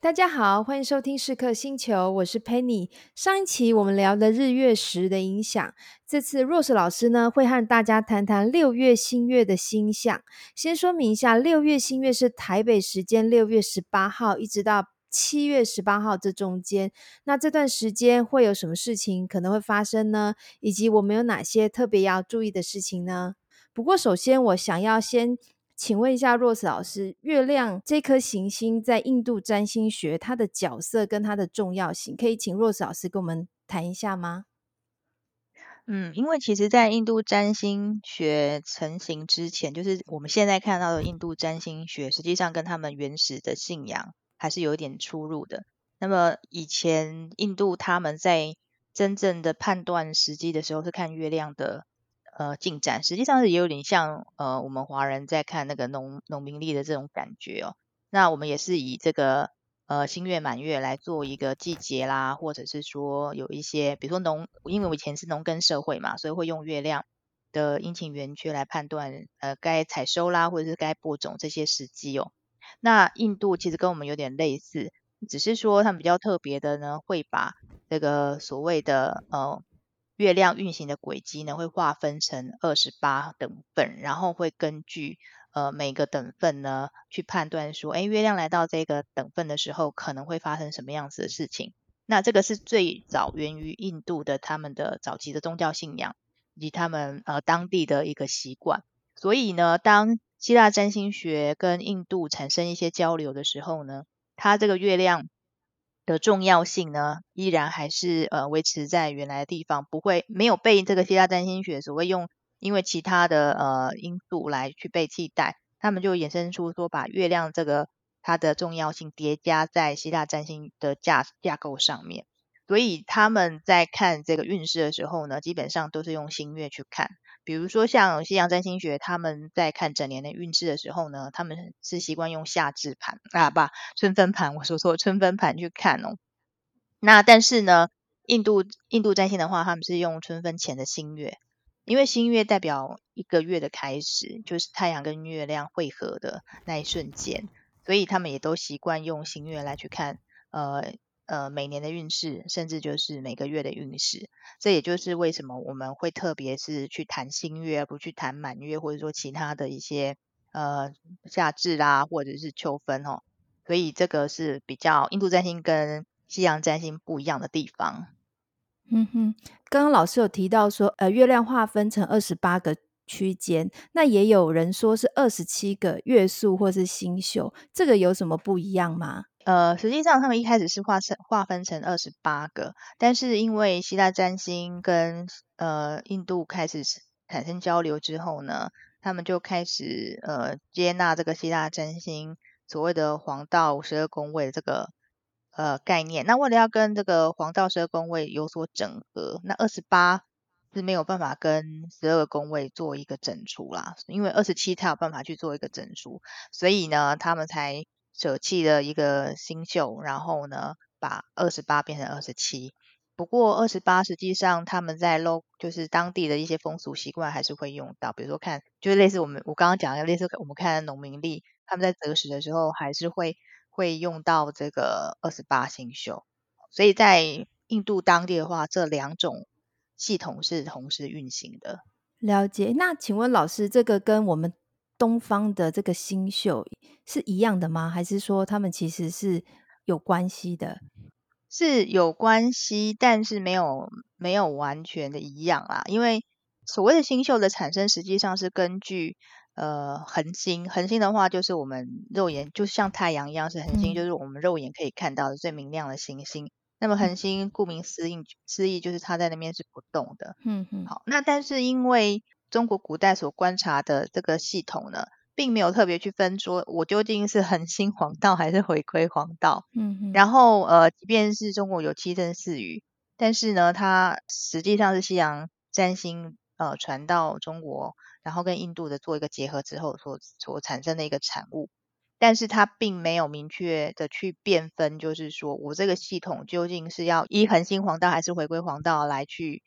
大家好，欢迎收听时刻星球，我是 Penny。上一期我们聊的日月食的影响，这次 Rose 老师呢会和大家谈谈六月新月的星象。先说明一下，六月新月是台北时间六月十八号一直到七月十八号这中间。那这段时间会有什么事情可能会发生呢？以及我们有哪些特别要注意的事情呢？不过首先我想要先。请问一下，Rose 老师，月亮这颗行星在印度占星学它的角色跟它的重要性，可以请 Rose 老师跟我们谈一下吗？嗯，因为其实，在印度占星学成型之前，就是我们现在看到的印度占星学，实际上跟他们原始的信仰还是有一点出入的。那么以前印度他们在真正的判断时机的时候，是看月亮的。呃，进展实际上是也有点像呃，我们华人在看那个农农民历的这种感觉哦。那我们也是以这个呃新月满月来做一个季节啦，或者是说有一些，比如说农，因为我以前是农耕社会嘛，所以会用月亮的阴晴圆缺来判断呃该采收啦，或者是该播种这些时机哦。那印度其实跟我们有点类似，只是说他们比较特别的呢，会把这个所谓的呃。月亮运行的轨迹呢，会划分成二十八等份，然后会根据呃每个等份呢去判断说，哎，月亮来到这个等份的时候，可能会发生什么样子的事情。那这个是最早源于印度的他们的早期的宗教信仰以及他们呃当地的一个习惯。所以呢，当希腊占星学跟印度产生一些交流的时候呢，它这个月亮。的重要性呢，依然还是呃维持在原来的地方，不会没有被这个希腊占星学所谓用因为其他的呃因素来去被替代，他们就衍生出说把月亮这个它的重要性叠加在希腊占星的架架构上面，所以他们在看这个运势的时候呢，基本上都是用新月去看。比如说像西洋占星学，他们在看整年的运势的时候呢，他们是习惯用夏至盘啊，不，春分盘，我说错，春分盘去看哦。那但是呢，印度印度占星的话，他们是用春分前的新月，因为新月代表一个月的开始，就是太阳跟月亮汇合的那一瞬间，所以他们也都习惯用新月来去看，呃。呃，每年的运势，甚至就是每个月的运势，这也就是为什么我们会特别是去谈新月，不去谈满月，或者说其他的一些呃夏至啦，或者是秋分哦。所以这个是比较印度占星跟西洋占星不一样的地方。嗯哼，刚刚老师有提到说，呃，月亮划分成二十八个区间，那也有人说是二十七个月数或是星宿，这个有什么不一样吗？呃，实际上他们一开始是划成划分成二十八个，但是因为希腊占星跟呃印度开始产生交流之后呢，他们就开始呃接纳这个希腊占星所谓的黄道十二宫位这个呃概念。那为了要跟这个黄道十二宫位有所整合，那二十八是没有办法跟十二宫位做一个整除啦，因为二十七才有办法去做一个整除，所以呢，他们才。舍弃了一个星宿，然后呢，把二十八变成二十七。不过二十八实际上他们在 local 就是当地的一些风俗习惯还是会用到，比如说看，就是类似我们我刚刚讲的类似我们看农民历，他们在择时的时候还是会会用到这个二十八星宿。所以在印度当地的话，这两种系统是同时运行的。了解。那请问老师，这个跟我们东方的这个星宿是一样的吗？还是说他们其实是有关系的？是有关系，但是没有没有完全的一样啦。因为所谓的星宿的产生，实际上是根据呃恒星。恒星的话，就是我们肉眼就像太阳一样是恒星，嗯，就是我们肉眼可以看到的最明亮的行星。那么恒星顾名思义，思义就是它在那边是不动的。嗯嗯。好，那但是因为中国古代所观察的这个系统呢，并没有特别去分说，我究竟是恒星黄道还是回归黄道。嗯嗯。然后呃，即便是中国有七政四余，但是呢，它实际上是西洋占星呃传到中国，然后跟印度的做一个结合之后所所产生的一个产物。但是它并没有明确的去辨分，就是说我这个系统究竟是要依恒星黄道还是回归黄道来去。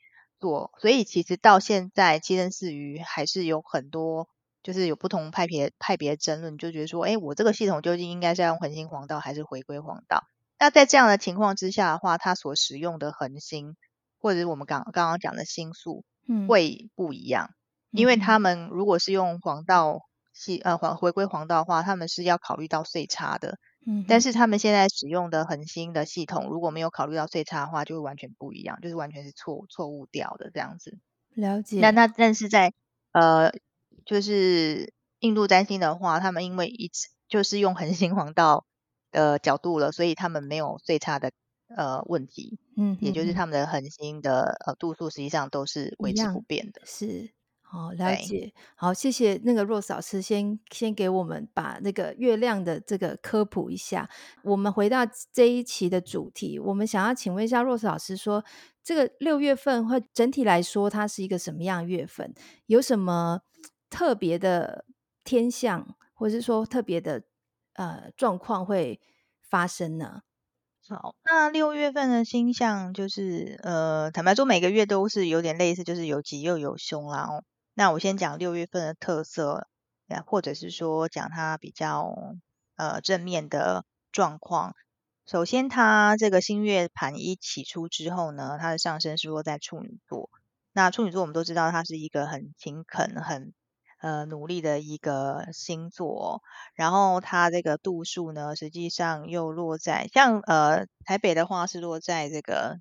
所以其实到现在七政四余还是有很多就是有不同派别派别争论，就觉得说，哎，我这个系统究竟应该是要用恒星黄道还是回归黄道？那在这样的情况之下的话，它所使用的恒星或者是我们刚刚刚讲的星宿，嗯，会不一样，嗯、因为他们如果是用黄道系呃黄回归黄道的话，他们是要考虑到岁差的，嗯，但是他们现在使用的恒星的系统如果没有考虑到岁差的话，就会完全不一样，就是完全是错错误掉的这样子。了解。那那但是在呃。就是印度占星的话，他们因为一直就是用恒星黄道的角度了，所以他们没有岁差的呃问题。嗯，也就是他们的恒星的呃度数实际上都是维持不变的。是，好了解。好，谢谢那个 Rose 老师先先给我们把那个月亮的这个科普一下。我们回到这一期的主题，我们想要请问一下 Rose 老师说，这个六月份会整体来说它是一个什么样的月份？有什么？特别的天象，或者是说特别的呃状况会发生呢？好，那六月份的星象就是呃，坦白说每个月都是有点类似，就是有吉又有凶啦。哦，那我先讲六月份的特色，或者是说讲它比较呃正面的状况。首先，它这个新月盘一起出之后呢，它的上升是落在处女座。那处女座我们都知道，它是一个很勤恳、很呃，努力的一个星座，然后它这个度数呢，实际上又落在像呃台北的话是落在这个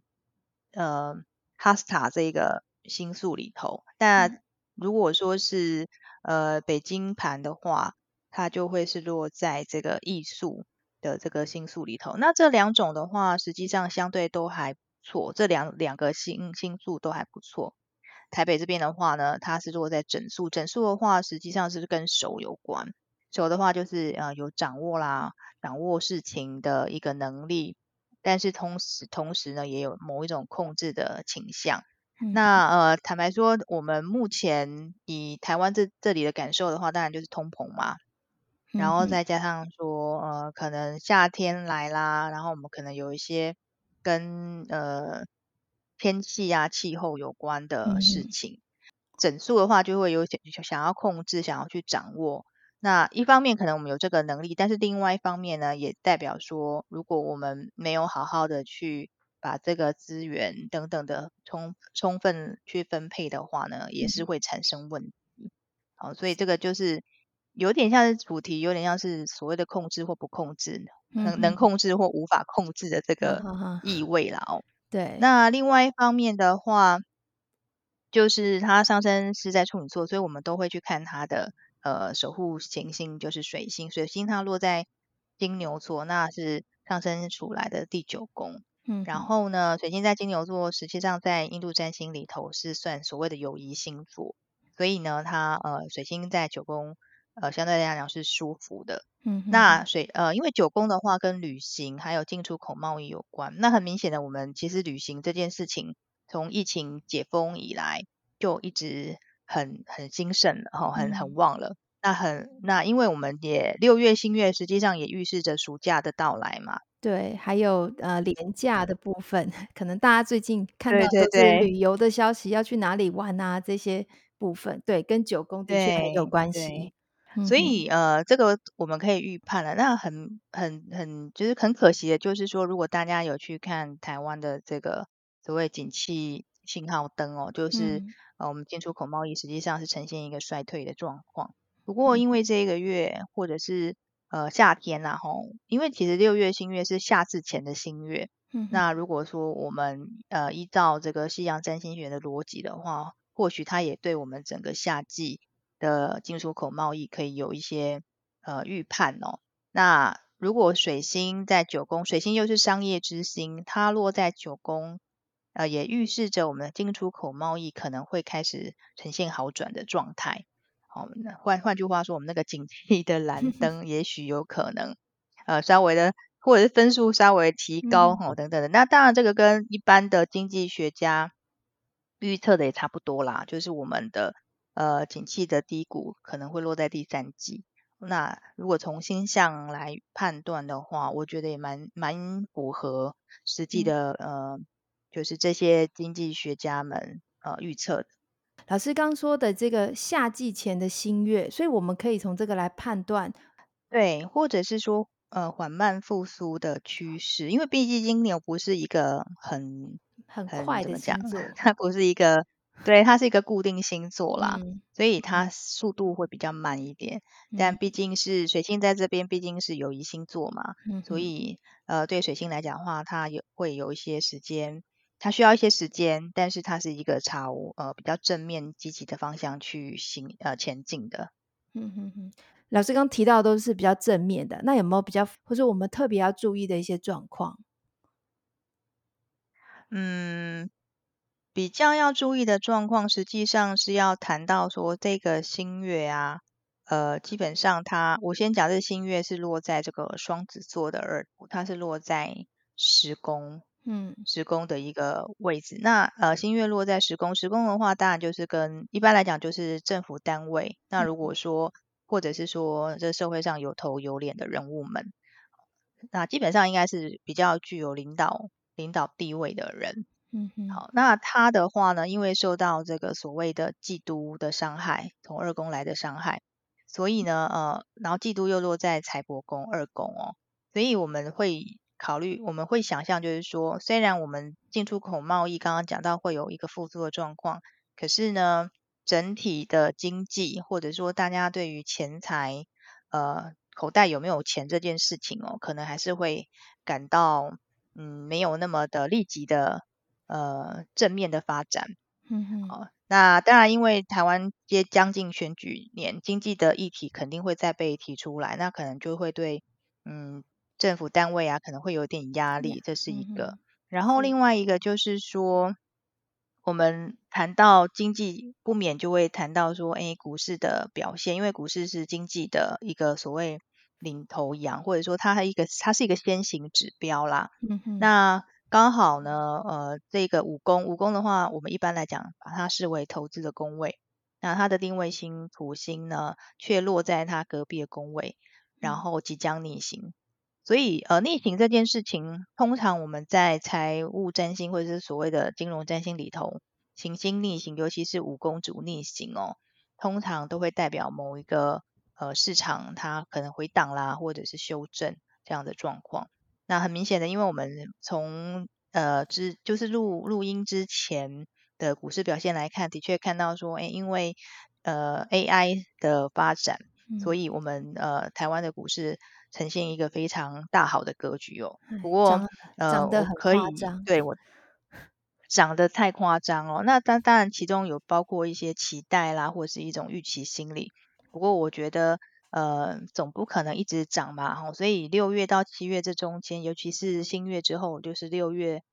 呃哈斯塔这个星宿里头。那如果说是呃北京盘的话，它就会是落在这个艺术的这个星宿里头。那这两种的话，实际上相对都还不错，这两两个星星宿都还不错。台北这边的话呢，它是落在整数，整数的话实际上是跟手有关，手的话就是呃有掌握啦，掌握事情的一个能力，但是同时同时呢也有某一种控制的倾向。嗯、那呃坦白说，我们目前以台湾这这里的感受的话，当然就是通膨嘛，然后再加上说呃可能夏天来啦，然后我们可能有一些跟呃。天气啊，气候有关的事情，嗯、整数的话就会有想要控制，想要去掌握。那一方面可能我们有这个能力，但是另外一方面呢，也代表说，如果我们没有好好的去把这个资源等等的充充分去分配的话呢，也是会产生问题。好、嗯，所以这个就是有点像是主题，有点像是所谓的控制或不控制，嗯、能能控制或无法控制的这个意味啦哦。对，那另外一方面的话，就是它上升是在处女座，所以我们都会去看它的呃守护行星，就是水星。水星它落在金牛座，那是上升出来的第九宫。嗯，然后呢，水星在金牛座，实际上在印度占星里头是算所谓的友谊星座，所以呢，它呃水星在九宫。呃，相对来讲是舒服的。嗯，那水呃，因为九宫的话跟旅行还有进出口贸易有关。那很明显的，我们其实旅行这件事情，从疫情解封以来就一直很很兴盛了哈，很很旺了。嗯、那很那，因为我们也六月新月，实际上也预示着暑假的到来嘛。对，还有呃廉价的部分，可能大家最近看到的是旅游的消息，要去哪里玩啊这些部分，对，跟九宫的确很有关系。所以呃，这个我们可以预判了。那很很很，就是很可惜的，就是说，如果大家有去看台湾的这个所谓景气信号灯哦，就是、嗯、呃，我们进出口贸易实际上是呈现一个衰退的状况。不过因为这一个月或者是呃夏天呐，吼，因为其实六月新月是夏至前的新月。嗯。那如果说我们呃依照这个西洋占星学的逻辑的话，或许它也对我们整个夏季。的进出口贸易可以有一些呃预判哦。那如果水星在九宫，水星又是商业之星，它落在九宫，呃，也预示着我们的进出口贸易可能会开始呈现好转的状态。好、哦，换换句话说，我们那个景气的蓝 灯也许有可能呃稍微的，或者是分数稍微提高哦、等等的。那当然，这个跟一般的经济学家预测的也差不多啦，就是我们的。呃，景气的低谷可能会落在第三季。那如果从星象来判断的话，我觉得也蛮蛮符合实际的，嗯、呃，就是这些经济学家们呃预测的。老师刚说的这个夏季前的新月，所以我们可以从这个来判断，对，或者是说呃缓慢复苏的趋势，因为毕竟金牛不是一个很很快的星座，它不是一个。对，它是一个固定星座啦，嗯、所以它速度会比较慢一点。嗯、但毕竟是水星在这边，毕竟是友谊星座嘛，嗯、所以呃，对水星来讲的话，它有会有一些时间，它需要一些时间，但是它是一个朝呃比较正面积极的方向去行呃前进的。嗯哼哼，老师刚提到的都是比较正面的，那有没有比较或者我们特别要注意的一些状况？嗯。比较要注意的状况，实际上是要谈到说这个新月啊，呃，基本上它，我先讲这个新月是落在这个双子座的二，它是落在十宫，嗯，十宫的一个位置。那呃，新月落在十宫，十宫的话，当然就是跟一般来讲就是政府单位。那如果说，或者是说这社会上有头有脸的人物们，那基本上应该是比较具有领导领导地位的人。嗯哼，好，那他的话呢，因为受到这个所谓的嫉妒的伤害，从二宫来的伤害，所以呢，呃，然后嫉妒又落在财帛宫二宫哦，所以我们会考虑，我们会想象，就是说，虽然我们进出口贸易刚刚讲到会有一个复苏的状况，可是呢，整体的经济或者说大家对于钱财，呃，口袋有没有钱这件事情哦，可能还是会感到，嗯，没有那么的立即的。呃，正面的发展，嗯哼，好，那当然，因为台湾接将近选举年，经济的议题肯定会再被提出来，那可能就会对，嗯，政府单位啊，可能会有点压力，这是一个。嗯、然后另外一个就是说，我们谈到经济，不免就会谈到说，哎，股市的表现，因为股市是经济的一个所谓领头羊，或者说它一个它是一个先行指标啦。嗯哼，那。刚好呢，呃，这个五宫，五宫的话，我们一般来讲把它视为投资的宫位。那它的定位星土星呢，却落在它隔壁的宫位，然后即将逆行。嗯、所以，呃，逆行这件事情，通常我们在财务占星或者是所谓的金融占星里头，行星逆行，尤其是五宫主逆行哦，通常都会代表某一个呃市场它可能回档啦，或者是修正这样的状况。那很明显的，因为我们从呃之就是录录音之前的股市表现来看，的确看到说，哎，因为呃 AI 的发展，嗯、所以我们呃台湾的股市呈现一个非常大好的格局哦。不过涨得很夸张，呃、对我长得太夸张哦。那当当然其中有包括一些期待啦，或是一种预期心理。不过我觉得。呃，总不可能一直涨嘛，吼，所以六月到七月这中间，尤其是新月之后，就是六月，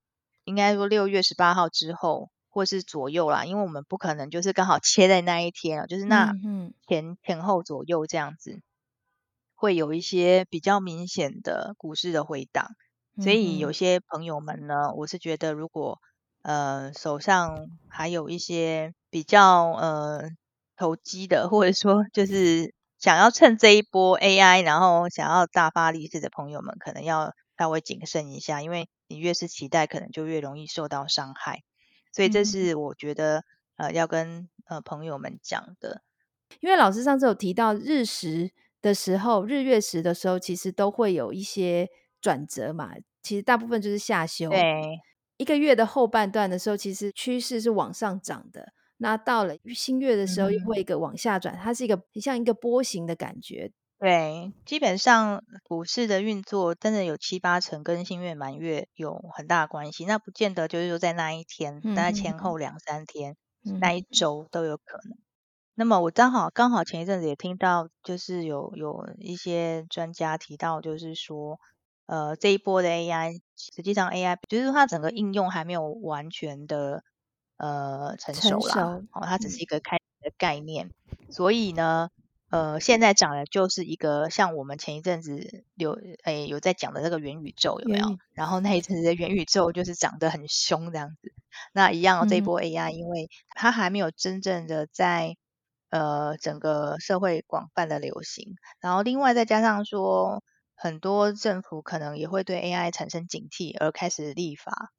应该说六月十八号之后，或是左右啦，因为我们不可能就是刚好 切在那一天，就是那前前后左右这样子，会有一些比较明显的股市的回档，所以有些朋友们呢，我是觉得如果呃手上还有一些比较呃投机的，或者说就 是。想要趁这一波 AI，然后想要大发利市的朋友们，可能要稍微谨慎一下，因为你越是期待，可能就越容易受到伤害。所以这是我觉得、嗯、呃要跟呃朋友们讲的。因为老师上次有提到日食的时候，日月食的时候，其实都会有一些转折嘛。其实大部分就是下修。对，一个月的后半段的时候，其实趋势是往上涨的。那到了新月的时候，又会一个往下转，嗯、它是一个像一个波形的感觉。对，基本上股市的运作真的有七八成跟新月满月有很大的关系。那不见得就是说在那一天，大概、嗯、前后两三天，嗯、那一周都有可能。嗯、那么我刚好刚好前一阵子也听到，就是有有一些专家提到，就是说，呃，这一波的 AI，实际上 AI 就是它整个应用还没有完全的。呃，成熟啦，成熟哦，它只是一个开的概念，嗯、所以呢，呃，现在讲的就是一个像我们前一阵子有诶、欸、有在讲的那个元宇宙有没有？嗯、然后那一阵子的元宇宙就是涨得很凶这样子，那一样、哦、这一波 AI，因为它还没有真正的在呃整个社会广泛的流行，然后另外再加上说，很多政府可能也会对 AI 产生警惕而开始立法。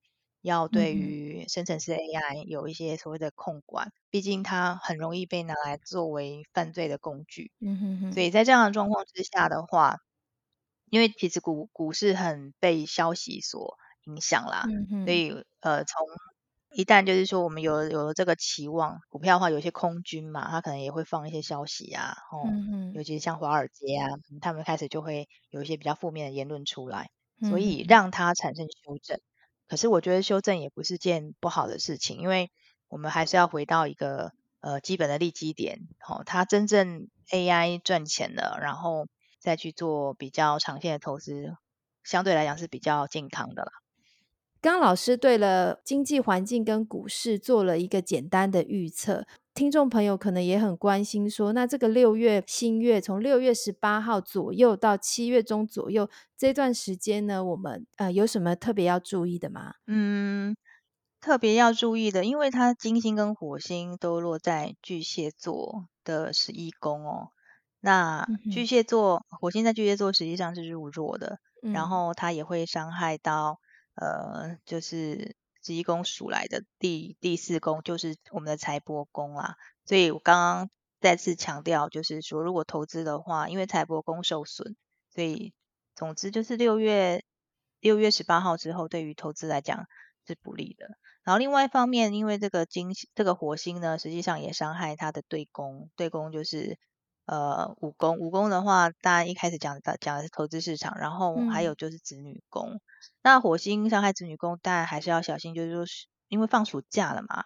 要对于生成式 AI 有一些所谓的控管，嗯、毕竟它很容易被拿来作为犯罪的工具。嗯哼哼。所以在这样的状况之下的话，因为其实股股市很被消息所影响啦，嗯。所以呃，从一旦就是说我们有有了这个期望，股票的话有些空军嘛，他可能也会放一些消息啊，哦，嗯。尤其是像华尔街啊，他们开始就会有一些比较负面的言论出来。所以让它产生修正。可是我觉得修正也不是件不好的事情，因为我们还是要回到一个呃基本的利基点，哦，它真正 AI 赚钱了，然后再去做比较长线的投资，相对来讲是比较健康的啦。刚刚老师对了经济环境跟股市做了一个简单的预测，听众朋友可能也很关心说，那这个六月新月从六月十八号左右到七月中左右这段时间呢，我们呃有什么特别要注意的吗？嗯，特别要注意的，因为它金星跟火星都落在巨蟹座的十一宫哦。那巨蟹座，火星在巨蟹座实际上是入弱的，嗯、然后它也会伤害到。呃，就是十一宫数来的第第四宫，就是我们的财帛宫啦。所以我刚刚再次强调，就是说，如果投资的话，因为财帛宫受损，所以总之就是六月六月十八号之后，对于投资来讲是不利的。然后另外一方面，因为这个金这个火星呢，实际上也伤害它的对宫，对宫就是。呃，五宫五宫的话，当然一开始讲的讲的是投资市场，然后还有就是子女宫。嗯、那火星伤害子女宫，当然还是要小心，就是说，因为放暑假了嘛，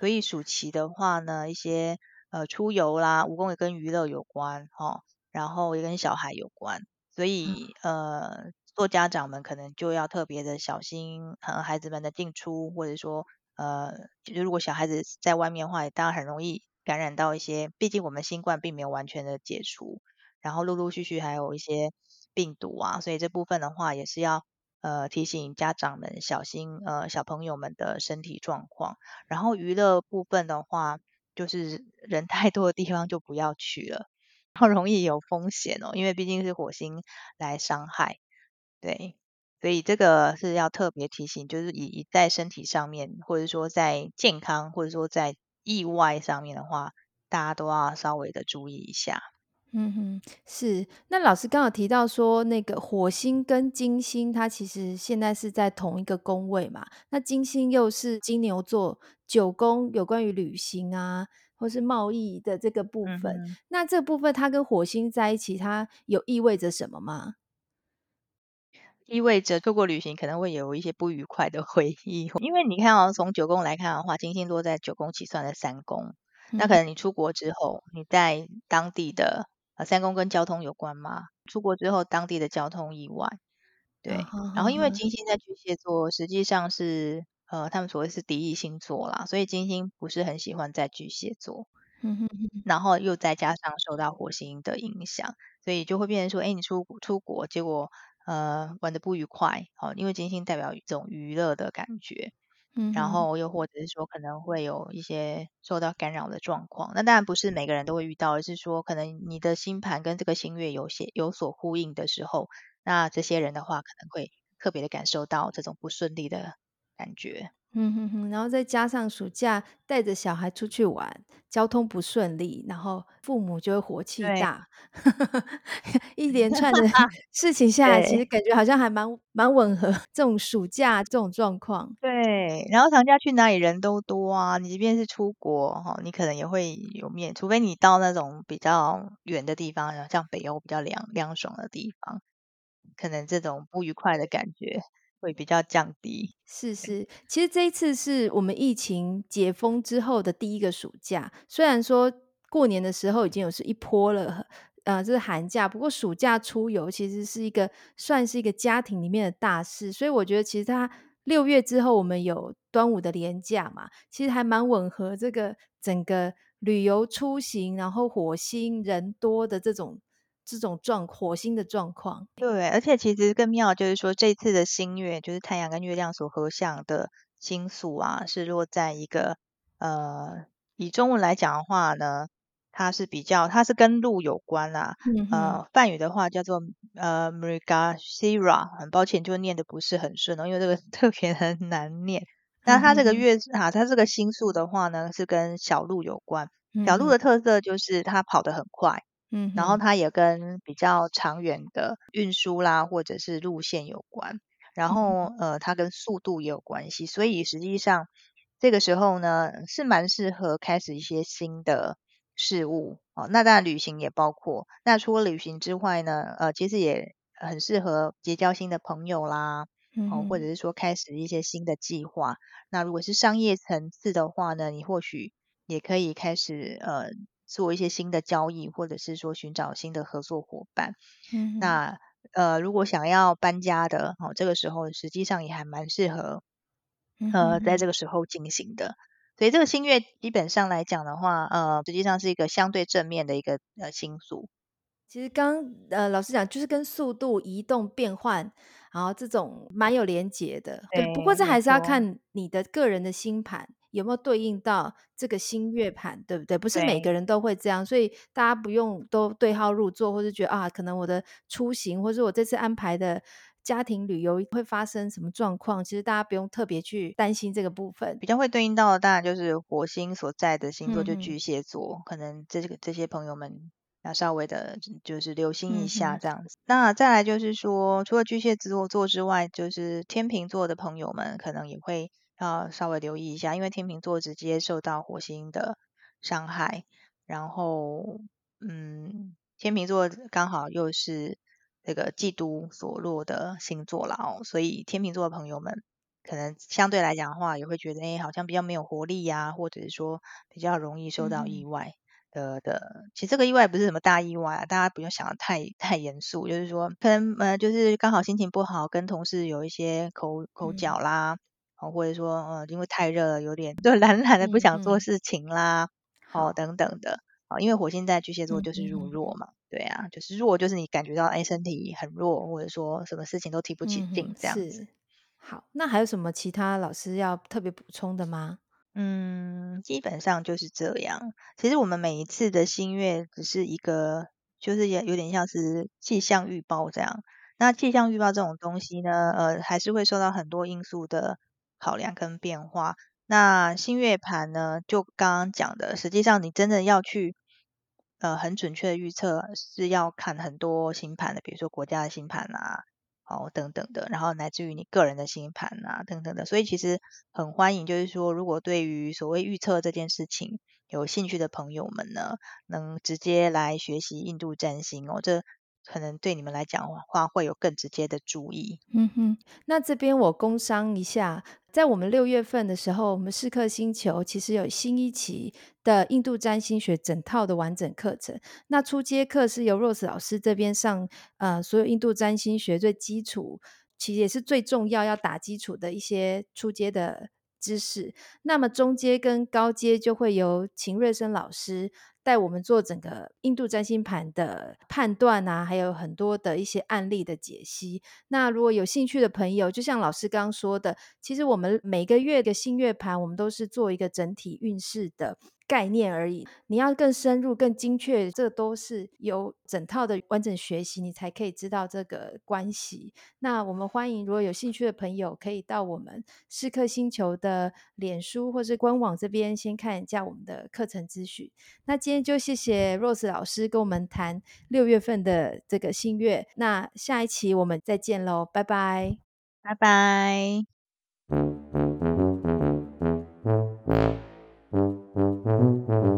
所以暑期的话呢，一些呃出游啦，蜈蚣也跟娱乐有关哦，然后也跟小孩有关，所以呃，做家长们可能就要特别的小心，呃，孩子们的进出，或者说呃，就如果小孩子在外面的话，也当然很容易。感染到一些，毕竟我们新冠并没有完全的解除，然后陆陆续续还有一些病毒啊，所以这部分的话也是要呃提醒家长们小心呃小朋友们的身体状况。然后娱乐部分的话，就是人太多的地方就不要去了，然后容易有风险哦，因为毕竟是火星来伤害，对，所以这个是要特别提醒，就是以以在身体上面，或者说在健康，或者说在。意外上面的话，大家都要稍微的注意一下。嗯哼，是。那老师刚好提到说，那个火星跟金星，它其实现在是在同一个宫位嘛。那金星又是金牛座九宫，有关于旅行啊，或是贸易的这个部分。那这部分它跟火星在一起，它有意味着什么吗？意味着透过旅行可能会有一些不愉快的回忆，因为你看哦，从九宫来看的话，金星落在九宫起算的三宫，嗯、那可能你出国之后，你在当地的呃三宫跟交通有关吗？出国之后当地的交通意外，对，然后因为金星在巨蟹座，实际上是呃他们所谓是敌意星座啦，所以金星不是很喜欢在巨蟹座，嗯哼哼然后又再加上受到火星的影响，所以就会变成说，哎，你出出国结果。呃，玩的不愉快，哦，因为金星代表一种娱乐的感觉，嗯哼，然后又或者是说可能会有一些受到干扰的状况。那当然不是每个人都会遇到，而是说可能你的星盘跟这个星月有些有所呼应的时候，那这些人的话可能会特别的感受到这种不顺利的感觉。嗯哼哼，然后再加上暑假带着小孩出去玩，交通不顺利，然后父母就会火气大，对 一连串的 事情下来，其实感觉好像还蛮蛮吻合这种暑假这种状况。对，然后长假去哪里人都多啊，你即便是出国哈，你可能也会有面，除非你到那种比较远的地方，像北欧比较凉凉爽的地方，可能这种不愉快的感觉。会比较降低，是是，其实这一次是我们疫情解封之后的第一个暑假。虽然说过年的时候已经有是一波了，呃，这是寒假，不过暑假出游其实是一个算是一个家庭里面的大事。所以我觉得，其实它六月之后我们有端午的连假嘛，其实还蛮吻合这个整个旅游出行，然后火星人多的这种。这种状火星的状况，对，而且其实更妙就是说，这次的新月就是太阳跟月亮所合相的星宿啊，是落在一个呃，以中文来讲的话呢，它是比较，它是跟路有关啦。嗯、呃，梵语的话叫做呃 Mrigasira，很抱歉，就念的不是很顺哦，因为这个 特别很难念。那它这个月哈，它这个星宿的话呢，是跟小鹿有关。小鹿的特色就是它跑得很快，嗯，然后它也跟比较长远的运输啦，或者是路线有关。然后呃，它跟速度也有关系，所以实际上这个时候呢，是蛮适合开始一些新的。事物哦，那当然旅行也包括。那除了旅行之外呢，呃，其实也很适合结交新的朋友啦，嗯、哦，或者是说开始一些新的计划。那如果是商业层次的话呢，你或许也可以开始呃做一些新的交易，或者是说寻找新的合作伙伴。嗯，那呃，如果想要搬家的哦，这个时候实际上也还蛮适合呃在这个时候进行的。所以这个新月基本上来讲的话，呃，实际上是一个相对正面的一个呃星宿。其实刚呃老师讲，就是跟速度、移动、变换，然后这种蛮有连结的。对，对，不过这还是要看你的个人的星盘有没有对应到这个新月盘，对不对？不是每个人都会这样，所以大家不用都对号入座，或是觉得啊，可能我的出行，或是我这次安排的。家庭旅游会发生什么状况？其实大家不用特别去担心这个部分。比较会对应到的当然就是火星所在的星座，就巨蟹座，嗯、可能这个这些朋友们要稍微的，就是留心一下这样子。嗯、那再来就是说，除了巨蟹座座之外，就是天秤座的朋友们可能也会要稍微留意一下，因为天秤座直接受到火星的伤害，然后嗯，天秤座刚好又是。这个嫉妒所落的星座了哦，所以天秤座的朋友们可能相对来讲的话，也会觉得哎，好像比较没有活力呀、啊，或者是说比较容易受到意外的、嗯、的。其实这个意外不是什么大意外啊，大家不用想的太太严肃，就是说可能呃，就是刚好心情不好，跟同事有一些口口角啦，嗯、或者说呃，因为太热了，有点 就懒懒的不想做事情啦，嗯、哦等等的。因为火星在巨蟹座就是入弱嘛，对啊，就是弱，就是你感觉到哎，身体很弱，或者说什么事情都提不起劲、嗯、这样子。好，那还有什么其他老师要特别补充的吗？嗯，基本上就是这样。其实我们每一次的新月只是一个，就是也有点像是气象预报这样。那气象预报这种东西呢，呃，还是会受到很多因素的考量跟变化。那新月盘呢，就刚刚讲的，实际上你真的要去。呃，很准确的预测是要看很多星盘的，比如说国家的星盘啊，哦等等的，然后乃至于你个人的星盘啊等等的，所以其实很欢迎，就是说如果对于所谓预测这件事情有兴趣的朋友们呢，能直接来学习印度占星哦，这。可能对你们来讲话，会有更直接的注意。嗯哼，那这边我工商一下，在我们六月份的时候，我们视课星球其实有新一期的印度占星学整套的完整课程。那初阶课是由 Rose 老师这边上，呃，所有印度占星学最基础，其实也是最重要要打基础的一些初阶的知识。那么中阶跟高阶就会由秦瑞生老师。带我们做整个印度占星盘的判断啊，还有很多的一些案例的解析。那如果有兴趣的朋友，就像老师刚刚说的，其实我们每个月的新月盘，我们都是做一个整体运势的。概念而已，你要更深入、更精确，这都是有整套的完整学习，你才可以知道这个关系。那我们欢迎，如果有兴趣的朋友，可以到我们视课星球的脸书或是官网这边先看一下我们的课程资讯。那今天就谢谢 Rose 老师跟我们谈六月份的这个新月，那下一期我们再见喽，拜拜，拜拜。Mm-hmm.